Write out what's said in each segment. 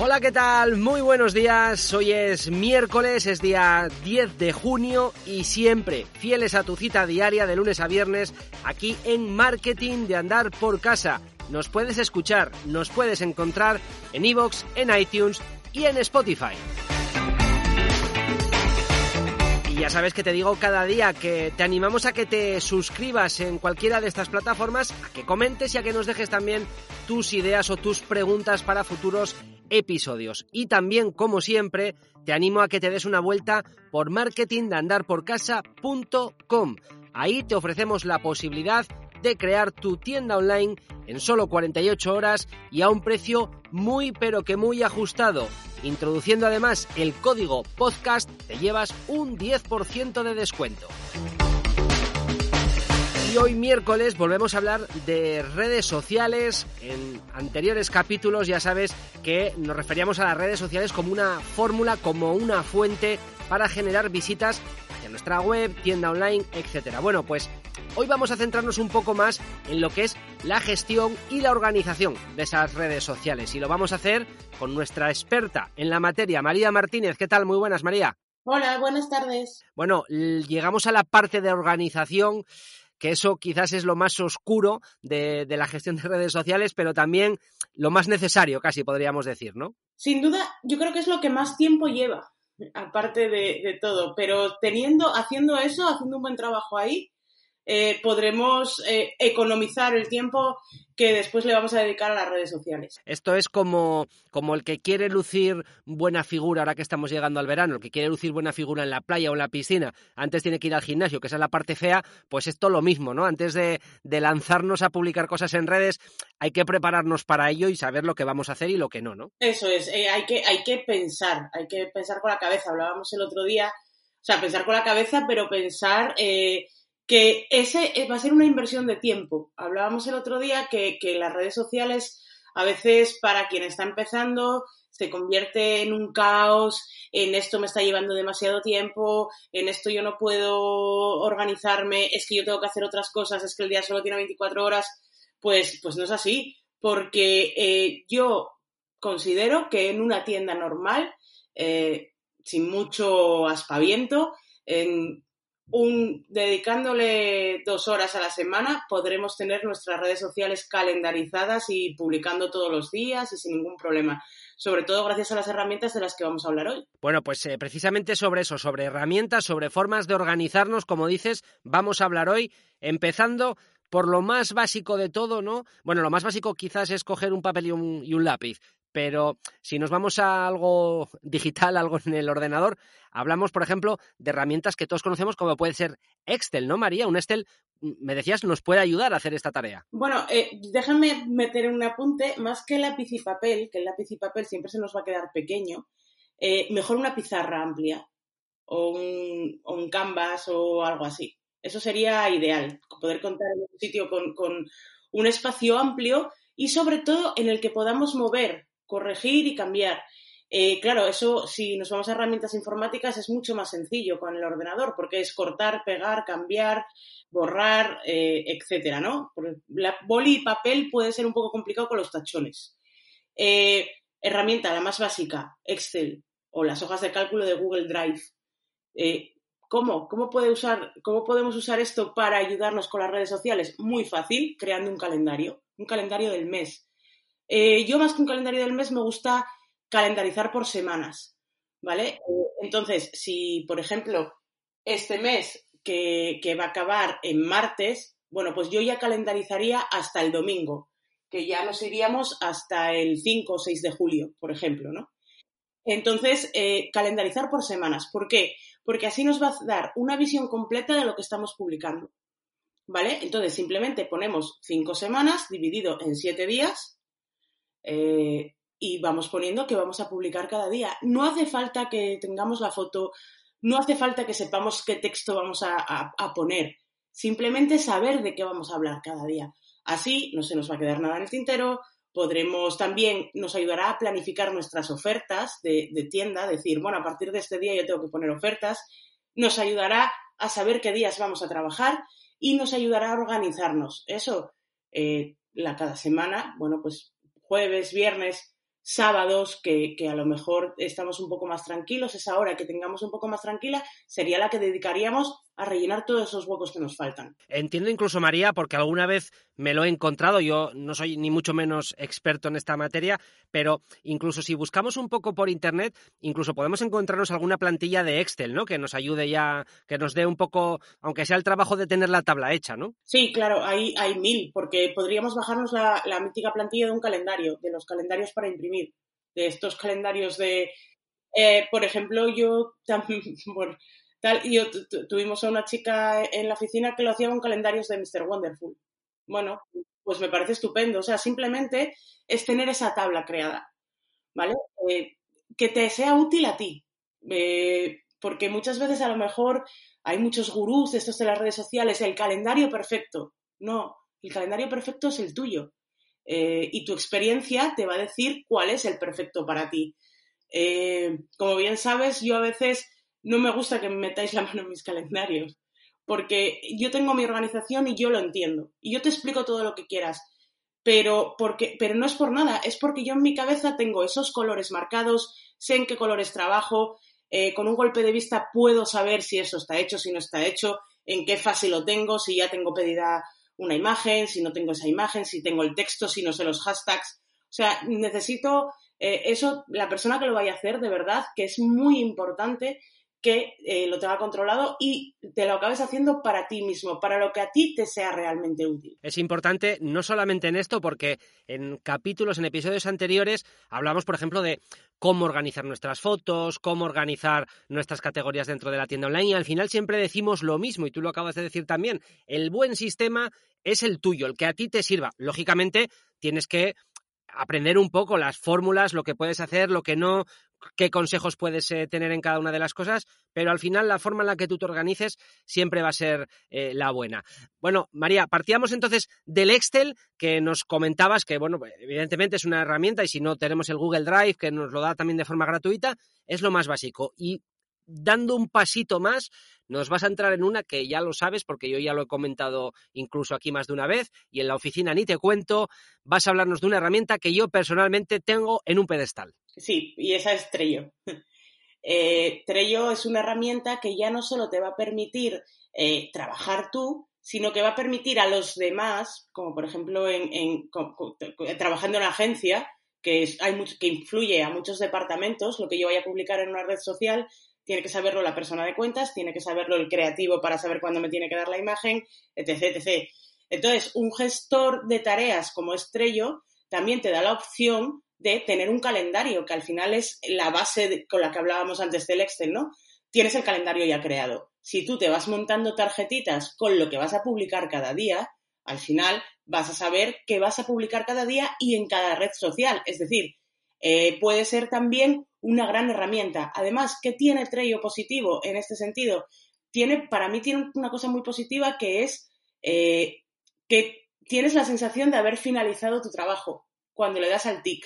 Hola, ¿qué tal? Muy buenos días. Hoy es miércoles, es día 10 de junio y siempre fieles a tu cita diaria de lunes a viernes aquí en Marketing de Andar por Casa. Nos puedes escuchar, nos puedes encontrar en iVoox, en iTunes y en Spotify. Y ya sabes que te digo cada día que te animamos a que te suscribas en cualquiera de estas plataformas, a que comentes y a que nos dejes también tus ideas o tus preguntas para futuros episodios. Y también, como siempre, te animo a que te des una vuelta por marketingdeandarporcasa.com. Ahí te ofrecemos la posibilidad de crear tu tienda online en solo 48 horas y a un precio muy pero que muy ajustado. Introduciendo además el código podcast te llevas un 10% de descuento. Y hoy miércoles volvemos a hablar de redes sociales. En anteriores capítulos ya sabes que nos referíamos a las redes sociales como una fórmula, como una fuente para generar visitas hacia nuestra web, tienda online, etcétera. Bueno, pues hoy vamos a centrarnos un poco más en lo que es la gestión y la organización de esas redes sociales. Y lo vamos a hacer con nuestra experta en la materia, María Martínez. ¿Qué tal? Muy buenas, María. Hola, buenas tardes. Bueno, llegamos a la parte de organización que eso quizás es lo más oscuro de, de, la gestión de redes sociales, pero también lo más necesario, casi podríamos decir, ¿no? Sin duda, yo creo que es lo que más tiempo lleva, aparte de, de todo, pero teniendo, haciendo eso, haciendo un buen trabajo ahí, eh, podremos eh, economizar el tiempo que después le vamos a dedicar a las redes sociales. Esto es como, como el que quiere lucir buena figura ahora que estamos llegando al verano, el que quiere lucir buena figura en la playa o en la piscina, antes tiene que ir al gimnasio, que esa es la parte fea, pues esto lo mismo, ¿no? Antes de, de lanzarnos a publicar cosas en redes, hay que prepararnos para ello y saber lo que vamos a hacer y lo que no, ¿no? Eso es, eh, hay, que, hay que pensar, hay que pensar con la cabeza. Hablábamos el otro día, o sea, pensar con la cabeza, pero pensar... Eh, que ese va a ser una inversión de tiempo. Hablábamos el otro día que, que, las redes sociales a veces para quien está empezando se convierte en un caos, en esto me está llevando demasiado tiempo, en esto yo no puedo organizarme, es que yo tengo que hacer otras cosas, es que el día solo tiene 24 horas, pues, pues no es así, porque eh, yo considero que en una tienda normal, eh, sin mucho aspaviento, en un, dedicándole dos horas a la semana, podremos tener nuestras redes sociales calendarizadas y publicando todos los días y sin ningún problema. Sobre todo gracias a las herramientas de las que vamos a hablar hoy. Bueno, pues eh, precisamente sobre eso, sobre herramientas, sobre formas de organizarnos, como dices, vamos a hablar hoy, empezando por lo más básico de todo, ¿no? Bueno, lo más básico quizás es coger un papel y un, y un lápiz, pero si nos vamos a algo digital, algo en el ordenador, hablamos, por ejemplo, de herramientas que todos conocemos como puede ser Excel, ¿no, María? Un Excel, me decías, nos puede ayudar a hacer esta tarea. Bueno, eh, déjame meter un apunte, más que lápiz y papel, que el lápiz y papel siempre se nos va a quedar pequeño, eh, mejor una pizarra amplia o un, canvas o algo así. Eso sería ideal, poder contar en un sitio con un espacio amplio y sobre todo en el que podamos mover corregir y cambiar. Eh, claro, eso si nos vamos a herramientas informáticas es mucho más sencillo con el ordenador porque es cortar, pegar, cambiar, borrar, eh, etcétera, ¿no? La boli y papel puede ser un poco complicado con los tachones. Eh, herramienta, la más básica, Excel o las hojas de cálculo de Google Drive. ¿Cómo? ¿Cómo, usar, ¿Cómo podemos usar esto para ayudarnos con las redes sociales? Muy fácil, creando un calendario, un calendario del mes. Eh, yo más que un calendario del mes me gusta calendarizar por semanas, ¿vale? Entonces, si, por ejemplo, este mes que, que, va a acabar en martes, bueno, pues yo ya calendarizaría hasta el domingo, que ya nos iríamos hasta el 5 o 6 de julio, por ejemplo, ¿no? Entonces, eh, calendarizar por semanas. ¿Por qué? Porque así nos va a dar una visión completa de lo que estamos publicando. ¿Vale? Entonces, simplemente ponemos cinco semanas dividido en siete días eh, y vamos poniendo que vamos a publicar cada día. No hace falta que tengamos la foto no hace falta que sepamos qué texto vamos a, a poner, simplemente saber de qué vamos a hablar cada día. Así no se nos va a quedar nada en el tintero, podremos también, nos ayudará a planificar nuestras ofertas de, tienda, decir, bueno, a partir de este día yo tengo que poner ofertas, nos ayudará a saber qué días vamos a trabajar y nos ayudará a organizarnos. Eso, eh, la cada semana, bueno, pues jueves, viernes, sábados, que, que, a lo mejor estamos un poco más tranquilos, esa hora que tengamos un poco más tranquila, sería la que dedicaríamos a rellenar todos esos huecos que nos faltan. Entiendo incluso, María, porque alguna vez me lo he encontrado, yo no soy ni mucho menos experto en esta materia, pero incluso si buscamos un poco por Internet, incluso podemos encontrarnos alguna plantilla de Excel, ¿no? Que nos ayude ya, que nos dé un poco, aunque sea el trabajo de tener la tabla hecha, ¿no? Sí, claro, hay, hay mil, porque podríamos bajarnos la, mítica plantilla de un calendario, de los calendarios para imprimir, de estos calendarios de... Eh, por ejemplo, yo también, bueno, y tuvimos a una chica en la oficina que lo hacía con calendarios de Mr. Wonderful. Bueno, pues me parece estupendo. O sea, simplemente es tener esa tabla creada, ¿vale? Eh, que te sea útil a ti. Eh, porque muchas veces a lo mejor hay muchos gurús de estos de las redes sociales, el calendario perfecto. No, el calendario perfecto es el tuyo. Eh, y tu experiencia te va a decir cuál es el perfecto para ti. como bien sabes, yo a veces no me gusta que me metáis la mano en mis calendarios, porque yo tengo mi organización y yo lo entiendo, y yo te explico todo lo que quieras, pero, porque, pero no es por nada, es porque yo en mi cabeza tengo esos colores marcados, sé en qué colores trabajo, eh, con un golpe de vista puedo saber si eso está hecho, si no está hecho, en qué fase lo tengo, si ya tengo pedida una imagen, si no tengo esa imagen, si tengo el texto, si no sé los hashtags. O sea, necesito eh, eso, la persona que lo vaya a hacer, de verdad, que es muy importante que eh, lo tenga controlado y te lo acabes haciendo para ti mismo, para lo que a ti te sea realmente útil. Es importante no solamente en esto, porque en capítulos, en episodios anteriores, hablamos, por ejemplo, de cómo organizar nuestras fotos, cómo organizar nuestras categorías dentro de la tienda online y al final siempre decimos lo mismo y tú lo acabas de decir también, el buen sistema es el tuyo, el que a ti te sirva. Lógicamente, tienes que aprender un poco las fórmulas, lo que puedes hacer, lo que no, qué consejos puedes eh, tener en cada una de las cosas, pero al final la forma en la que tú te organices siempre va a ser eh, la buena. Bueno, María, partíamos entonces del Excel que nos comentabas que, bueno, evidentemente es una herramienta y si no tenemos el Google Drive que nos lo da también de forma gratuita, es lo más básico. Y dando un pasito más, nos vas a entrar en una que ya lo sabes, porque yo ya lo he comentado incluso aquí más de una vez, y en la oficina ni te cuento, vas a hablarnos de una herramienta que yo personalmente tengo en un pedestal. Sí, y esa es Trello. eh, Trello es una herramienta que ya no solo te va a permitir eh, trabajar tú, sino que va a permitir a los demás, como por ejemplo en, trabajando en una agencia, que, hay que influye a muchos departamentos, lo que yo vaya a publicar en una red social, tiene que saberlo la persona de cuentas, tiene que saberlo el creativo para saber cuándo me tiene que dar la imagen, etc, etc. Entonces, un gestor de tareas como Estrello también te da la opción de tener un calendario, que al final es la base con la que hablábamos antes del Excel, ¿no? Tienes el calendario ya creado. Si tú te vas montando tarjetitas con lo que vas a publicar cada día, al final vas a saber qué vas a publicar cada día y en cada red social. Es decir, eh, puede ser también una gran herramienta. Además, ¿qué tiene Trello positivo en este sentido? Tiene, para mí tiene una cosa muy positiva que es eh, que tienes la sensación de haber finalizado tu trabajo cuando le das al tic.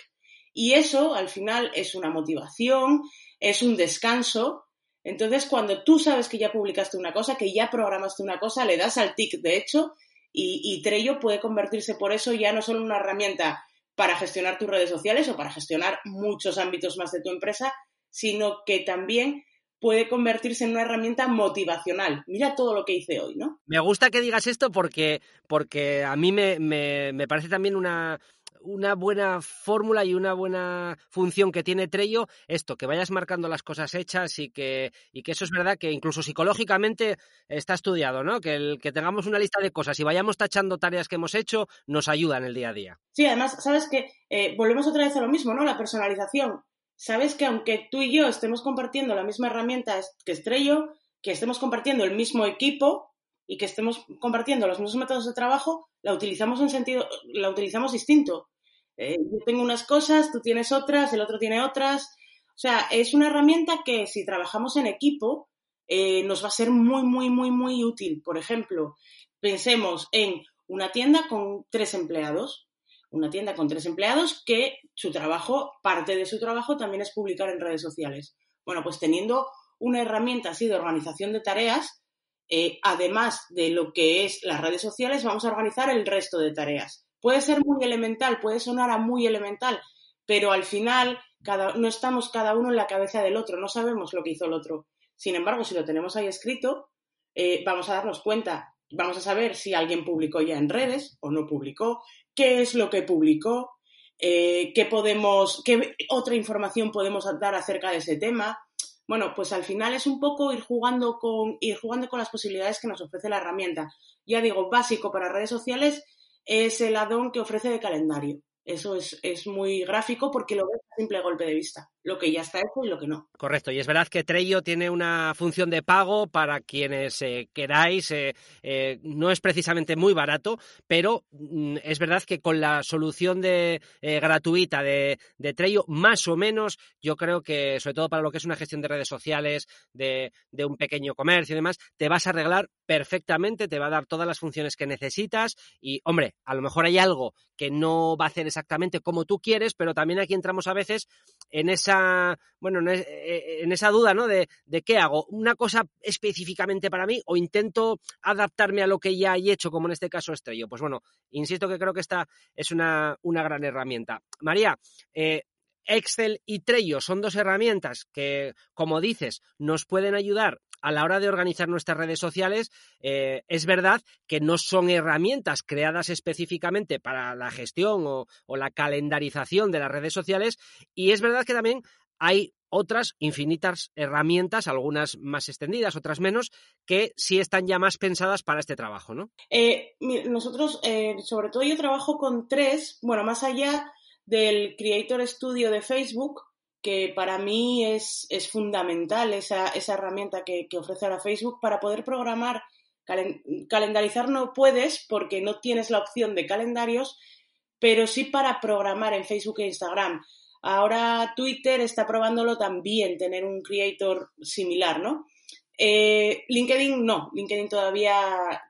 Y eso, al final, es una motivación, es un descanso. Entonces, cuando tú sabes que ya publicaste una cosa, que ya programaste una cosa, le das al tic, de hecho, y, Trello puede convertirse por eso ya no solo en una herramienta para gestionar tus redes sociales o para gestionar muchos ámbitos más de tu empresa, sino que también puede convertirse en una herramienta motivacional. Mira todo lo que hice hoy, ¿no? Me gusta que digas esto porque, porque a mí me, me parece también una, una buena fórmula y una buena función que tiene Trello, esto, que vayas marcando las cosas hechas y que, y que eso es verdad que incluso psicológicamente está estudiado, ¿no? Que el que tengamos una lista de cosas y vayamos tachando tareas que hemos hecho nos ayuda en el día a día. Sí, además, sabes que eh, volvemos otra vez a lo mismo, ¿no? La personalización. Sabes que aunque tú y yo estemos compartiendo la misma herramienta que Estrello, que estemos compartiendo el mismo equipo y que estemos compartiendo los mismos métodos de trabajo, la utilizamos en sentido, la utilizamos distinto. Eh, yo tengo unas cosas, tú tienes otras, el otro tiene otras. O sea, es una herramienta que si trabajamos en equipo, eh, nos va a ser muy, muy, muy, muy útil. Por ejemplo, pensemos en una tienda con tres empleados. Una tienda con tres empleados que su trabajo, parte de su trabajo también es publicar en redes sociales. Bueno, pues teniendo una herramienta así de organización de tareas, eh, además de lo que es las redes sociales, vamos a organizar el resto de tareas. Puede ser muy elemental, puede sonar a muy elemental, pero al final cada, no estamos cada uno en la cabeza del otro, no sabemos lo que hizo el otro. Sin embargo, si lo tenemos ahí escrito, eh, vamos a darnos cuenta, vamos a saber si alguien publicó ya en redes o no publicó, qué es lo que publicó, eh, qué podemos, qué otra información podemos dar acerca de ese tema. Bueno, pues al final es un poco ir jugando con, ir jugando con las posibilidades que nos ofrece la herramienta. Ya digo, básico para redes sociales es el addon que ofrece de calendario. Eso es, es, muy gráfico porque lo ves a simple golpe de vista, lo que ya está hecho y lo que no. Correcto, y es verdad que Trello tiene una función de pago para quienes eh, queráis, eh, eh, no es precisamente muy barato, pero mm, es verdad que con la solución de, gratuita de, de, Trello, más o menos, yo creo que, sobre todo para lo que es una gestión de redes sociales, de un pequeño comercio y demás, te vas a arreglar perfectamente, te va a dar todas las funciones que necesitas y, hombre, a lo mejor hay algo que no va a hacer exactamente como tú quieres, pero también aquí entramos a veces en esa, bueno, en esa duda, ¿no? De, de qué hago, una cosa específicamente para mí o intento adaptarme a lo que ya he hecho, como en este caso Estrello. Pues bueno, insisto que creo que esta es una, una gran herramienta. María, eh, Excel y Trello son dos herramientas que, como dices, nos pueden ayudar a la hora de organizar nuestras redes sociales, eh, es verdad que no son herramientas creadas específicamente para la gestión o, la calendarización de las redes sociales y es verdad que también hay otras infinitas herramientas, algunas más extendidas, otras menos, que sí están ya más pensadas para este trabajo, ¿no? Eh, nosotros, eh, sobre todo yo trabajo con tres, bueno, más allá del Creator Studio de Facebook, que para mí es, es fundamental esa, esa herramienta que, que, ofrece ahora Facebook para poder programar. Calen, calendarizar no puedes porque no tienes la opción de calendarios, pero sí para programar en Facebook e Instagram. Ahora Twitter está probándolo también, tener un creator similar, ¿no? Eh, LinkedIn no, LinkedIn todavía,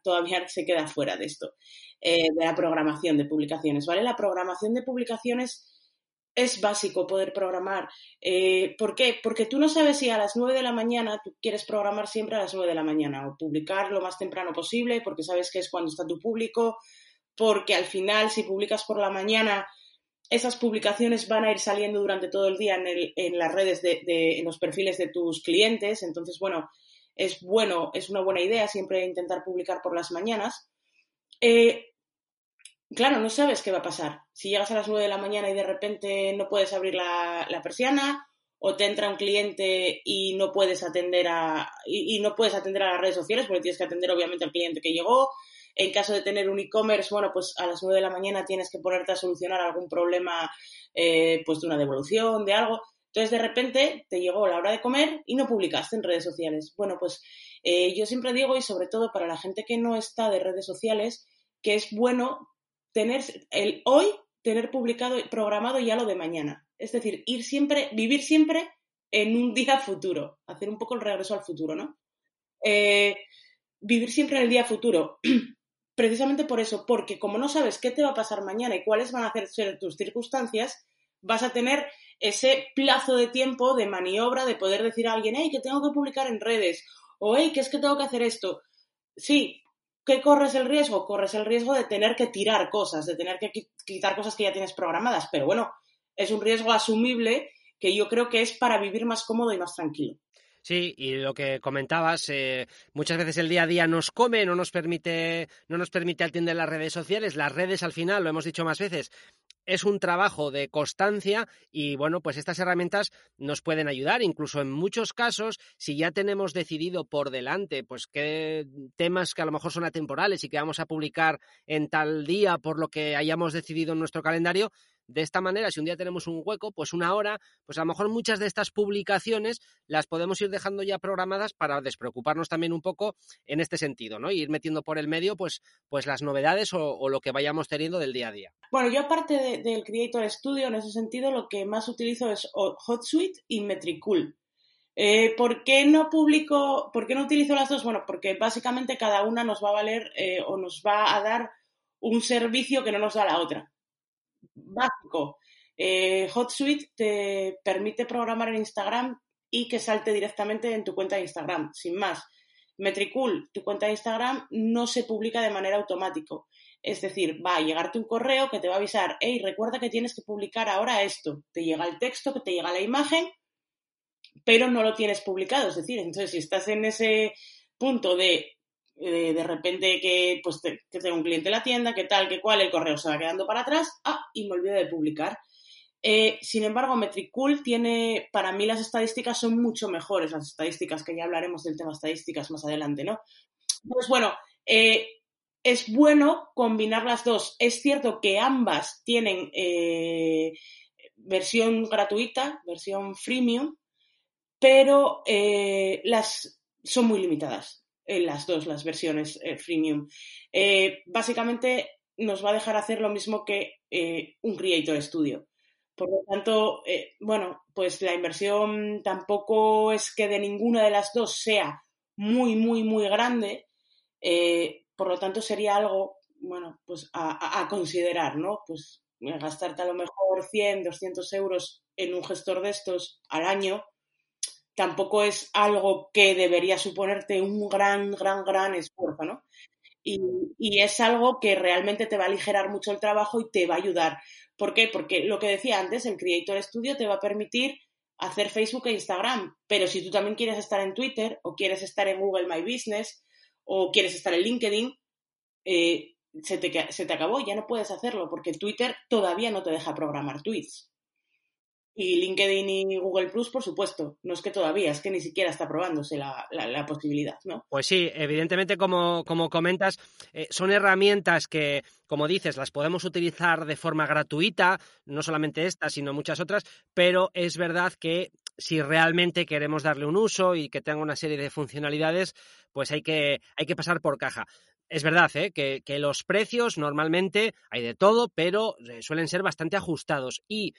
todavía se queda fuera de esto, eh, de la programación de publicaciones, ¿vale? La programación de publicaciones es básico poder programar. Eh, ¿Por qué? Porque tú no sabes si a las 9 de la mañana tú quieres programar siempre a las 9 de la mañana o publicar lo más temprano posible porque sabes que es cuando está tu público, porque al final si publicas por la mañana esas publicaciones van a ir saliendo durante todo el día en, las redes, de, de, en los perfiles de tus clientes. Entonces, bueno, es bueno, es una buena idea siempre intentar publicar por las mañanas. Eh, claro, no sabes qué va a pasar. Si llegas a las 9 de la mañana y de repente no puedes abrir la, la persiana, o te entra un cliente y no puedes atender a y, no puedes atender a las redes sociales porque tienes que atender obviamente al cliente que llegó. En caso de tener un e-commerce, bueno, pues a las 9 de la mañana tienes que ponerte a solucionar algún problema eh, pues de una devolución, de algo. Entonces, de repente, te llegó la hora de comer y no publicaste en redes sociales. Bueno, pues eh, yo siempre digo, y sobre todo para la gente que no está de redes sociales, que es bueno tener el hoy, tener publicado, programado ya lo de mañana. Es decir, ir siempre, vivir siempre en un día futuro, hacer un poco el regreso al futuro, ¿no? Eh, vivir siempre en el día futuro. Precisamente por eso, porque como no sabes qué te va a pasar mañana y cuáles van a ser tus circunstancias, vas a tener ese plazo de tiempo de maniobra de poder decir a alguien, hey, que tengo que publicar en redes, o hey, que es que tengo que hacer esto. Sí, ¿qué corres el riesgo? Corres el riesgo de tener que tirar cosas, de tener que quitar cosas que ya tienes programadas, pero bueno, es un riesgo asumible que yo creo que es para vivir más cómodo y más tranquilo. Sí, y lo que comentabas, eh, muchas veces el día a día nos come, no nos permite, no nos permite atender las redes sociales. Las redes, al final, lo hemos dicho más veces, es un trabajo de constancia y bueno, pues estas herramientas nos pueden ayudar, incluso en muchos casos, si ya tenemos decidido por delante, pues qué temas que a lo mejor son atemporales y que vamos a publicar en tal día por lo que hayamos decidido en nuestro calendario, de esta manera, si un día tenemos un hueco, pues una hora, pues a lo mejor muchas de estas publicaciones las podemos ir dejando ya programadas para despreocuparnos también un poco en este sentido, ¿no? Y ir metiendo por el medio, pues, pues las novedades o, lo que vayamos teniendo del día a día. Bueno, yo aparte de, del Creator Studio, en ese sentido, lo que más utilizo es HotSuite y Metricool. Eh, ¿Por qué no publico, por qué no utilizo las dos? Bueno, porque básicamente cada una nos va a valer eh, o nos va a dar un servicio que no nos da la otra. Básico. Eh, HotSuite te permite programar en Instagram y que salte directamente en tu cuenta de Instagram, sin más. Metricool, tu cuenta de Instagram, no se publica de manera automática. Es decir, va a llegarte un correo que te va a avisar, hey, recuerda que tienes que publicar ahora esto. Te llega el texto, que te llega la imagen, pero no lo tienes publicado. Es decir, entonces si estás en ese punto de de repente que, pues, que tengo un cliente en la tienda, que tal, que cual, el correo se va quedando para atrás, ah, y me olvido de publicar. Eh, sin embargo, Metricool tiene, para mí las estadísticas son mucho mejores, las estadísticas, que ya hablaremos del tema estadísticas más adelante, ¿no? Pues bueno, eh, es bueno combinar las dos. Es cierto que ambas tienen eh, versión gratuita, versión freemium, pero las son muy limitadas en las dos, las versiones freemium. básicamente nos va a dejar hacer lo mismo que un Creator Studio. Por lo tanto, eh, bueno, pues la inversión tampoco es que de ninguna de las dos sea muy, muy, muy grande. Eh, por lo tanto, sería algo, bueno, pues a, considerar, ¿no? Pues eh, gastarte a lo mejor 100, 200 euros en un gestor de estos al año tampoco es algo que debería suponerte un gran, gran, gran esfuerzo, ¿no? Y, es algo que realmente te va a aligerar mucho el trabajo y te va a ayudar. ¿Por qué? Porque lo que decía antes, el Creator Studio te va a permitir hacer Facebook e Instagram, pero si tú también quieres estar en Twitter o quieres estar en Google My Business o quieres estar en LinkedIn, eh, se, te, se te acabó, ya no puedes hacerlo porque Twitter todavía no te deja programar tweets. Y LinkedIn y Google Plus, por supuesto. No es que todavía, es que ni siquiera está probándose la, la, posibilidad, ¿no? Pues sí, evidentemente, como, como comentas, eh, son herramientas que, como dices, las podemos utilizar de forma gratuita, no solamente esta, sino muchas otras, pero es verdad que si realmente queremos darle un uso y que tenga una serie de funcionalidades, pues hay que, hay que pasar por caja. Es verdad ¿eh? que, que, los precios normalmente hay de todo, pero eh, suelen ser bastante ajustados. Y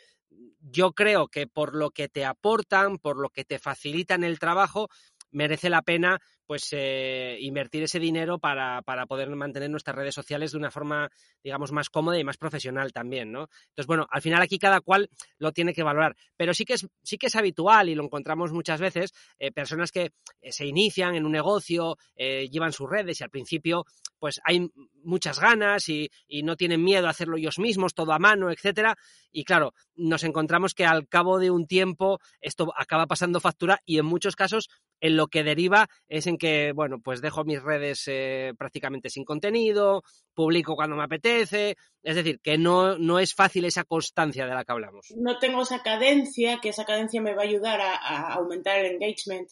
yo creo que por lo que te aportan, por lo que te facilitan el trabajo, merece la pena pues eh, invertir ese dinero para, para, poder mantener nuestras redes sociales de una forma, digamos, más cómoda y más profesional también, ¿no? Entonces, bueno, al final aquí cada cual lo tiene que valorar, pero sí que es, sí que es habitual y lo encontramos muchas veces, eh, personas que eh, se inician en un negocio, llevan sus redes y al principio pues hay muchas ganas y, no tienen miedo a hacerlo ellos mismos, todo a mano, etcétera. Y claro, nos encontramos que al cabo de un tiempo esto acaba pasando factura y en muchos casos en lo que deriva es en que, bueno, pues dejo mis redes eh, prácticamente sin contenido, publico cuando me apetece, es decir, que no, no es fácil esa constancia de la que hablamos. No tengo esa cadencia, que esa cadencia me va a ayudar a, aumentar el engagement,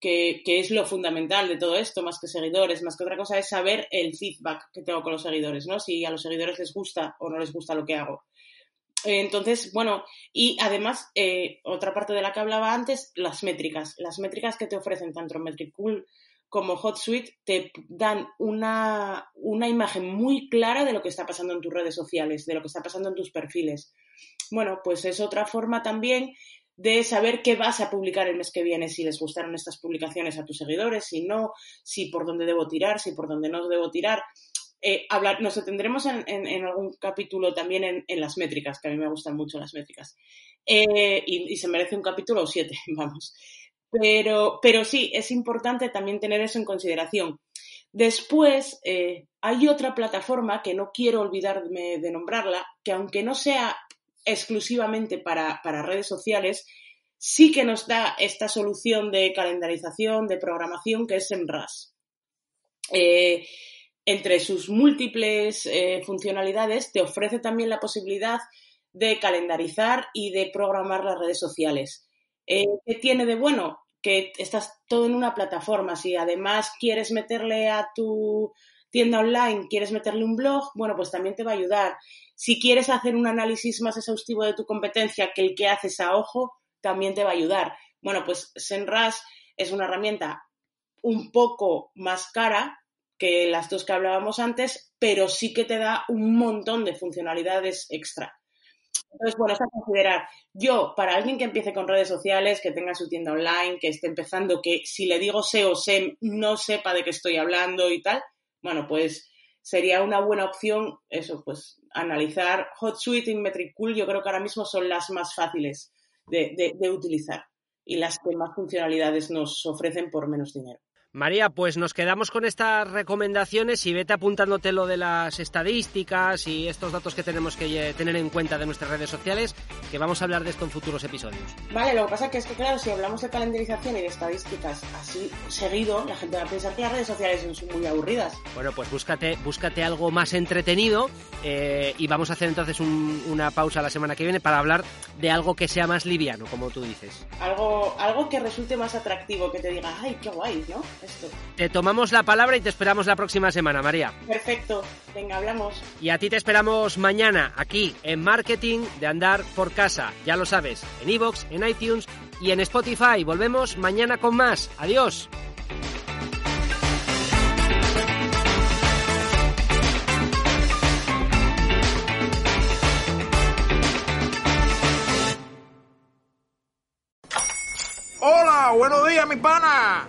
que, es lo fundamental de todo esto, más que seguidores, más que otra cosa, es saber el feedback que tengo con los seguidores, ¿no? Si a los seguidores les gusta o no les gusta lo que hago. Entonces, bueno, y además, eh, otra parte de la que hablaba antes, las métricas. Las métricas que te ofrecen tanto Metricool como HotSuite te dan una, una imagen muy clara de lo que está pasando en tus redes sociales, de lo que está pasando en tus perfiles. Bueno, pues es otra forma también de saber qué vas a publicar el mes que viene, si les gustaron estas publicaciones a tus seguidores, si no, si por dónde debo tirar, si por dónde no debo tirar. Eh, hablar, nos detendremos en, algún capítulo también en, las métricas, que a mí me gustan mucho las métricas. Eh, y, se merece un capítulo o siete, vamos. Pero, pero sí, es importante también tener eso en consideración. Después, eh, hay otra plataforma que no quiero olvidarme de nombrarla, que aunque no sea exclusivamente para, para redes sociales, sí que nos da esta solución de calendarización, de programación, que es SEMrush. Eh, entre sus múltiples eh, funcionalidades, te ofrece también la posibilidad de calendarizar y de programar las redes sociales. Eh, ¿Qué tiene de bueno? Que estás todo en una plataforma. Si además quieres meterle a tu tienda online, quieres meterle un blog, bueno, pues también te va a ayudar. Si quieres hacer un análisis más exhaustivo de tu competencia que el que haces a ojo, también te va a ayudar. Bueno, pues Senras es una herramienta un poco más cara, que las dos que hablábamos antes, pero sí que te da un montón de funcionalidades extra. Entonces, bueno, es a considerar. Yo, para alguien que empiece con redes sociales, que tenga su tienda online, que esté empezando, que si le digo SEO, SEM, no sepa de qué estoy hablando y tal, bueno, pues sería una buena opción eso, pues analizar HotSuite y Metricool, yo creo que ahora mismo son las más fáciles de, de utilizar y las que más funcionalidades nos ofrecen por menos dinero. María, pues nos quedamos con estas recomendaciones y vete apuntándote lo de las estadísticas y estos datos que tenemos que tener en cuenta de nuestras redes sociales, que vamos a hablar de esto en futuros episodios. Vale, lo que pasa que es que, claro, si hablamos de calendarización y de estadísticas así seguido, la gente va a pensar que las redes sociales son muy aburridas. Bueno, pues búscate, búscate algo más entretenido eh, y vamos a hacer entonces una pausa la semana que viene para hablar de algo que sea más liviano, como tú dices. Algo, algo que resulte más atractivo, que te diga, ay, qué guay, ¿no? Te tomamos la palabra y te esperamos la próxima semana, María. Perfecto, venga, hablamos. Y a ti te esperamos mañana aquí en Marketing de Andar por Casa. Ya lo sabes, en iVoox, en iTunes y en Spotify. Volvemos mañana con más. Adiós. Hola, buenos días, mi pana.